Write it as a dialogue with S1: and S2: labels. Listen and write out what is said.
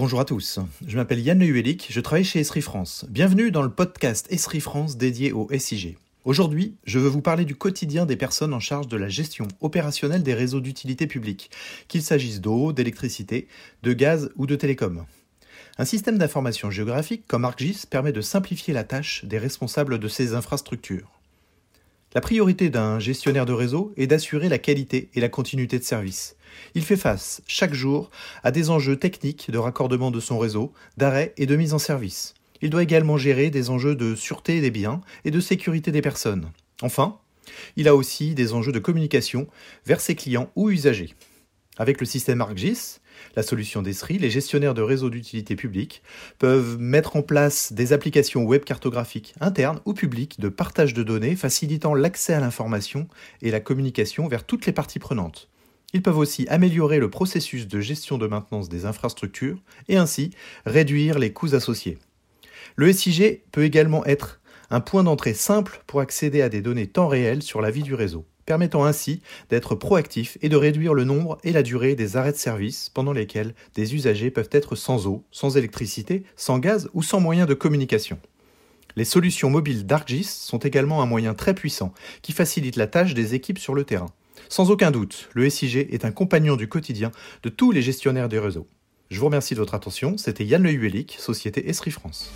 S1: Bonjour à tous, je m'appelle Yann Lehuelik, je travaille chez Esri France. Bienvenue dans le podcast Esri France dédié au SIG. Aujourd'hui, je veux vous parler du quotidien des personnes en charge de la gestion opérationnelle des réseaux d'utilité publique, qu'il s'agisse d'eau, d'électricité, de gaz ou de télécom. Un système d'information géographique comme ArcGIS permet de simplifier la tâche des responsables de ces infrastructures. La priorité d'un gestionnaire de réseau est d'assurer la qualité et la continuité de service. Il fait face chaque jour à des enjeux techniques de raccordement de son réseau, d'arrêt et de mise en service. Il doit également gérer des enjeux de sûreté des biens et de sécurité des personnes. Enfin, il a aussi des enjeux de communication vers ses clients ou usagers. Avec le système ArcGIS, la solution d'Esri, les gestionnaires de réseaux d'utilité publique peuvent mettre en place des applications web cartographiques internes ou publiques de partage de données facilitant l'accès à l'information et la communication vers toutes les parties prenantes. Ils peuvent aussi améliorer le processus de gestion de maintenance des infrastructures et ainsi réduire les coûts associés. Le SIG peut également être un point d'entrée simple pour accéder à des données temps réel sur la vie du réseau, permettant ainsi d'être proactif et de réduire le nombre et la durée des arrêts de service pendant lesquels des usagers peuvent être sans eau, sans électricité, sans gaz ou sans moyens de communication. Les solutions mobiles d'ArcGIS sont également un moyen très puissant qui facilite la tâche des équipes sur le terrain. Sans aucun doute, le SIG est un compagnon du quotidien de tous les gestionnaires des réseaux. Je vous remercie de votre attention, c'était Yann Le Société Esri France.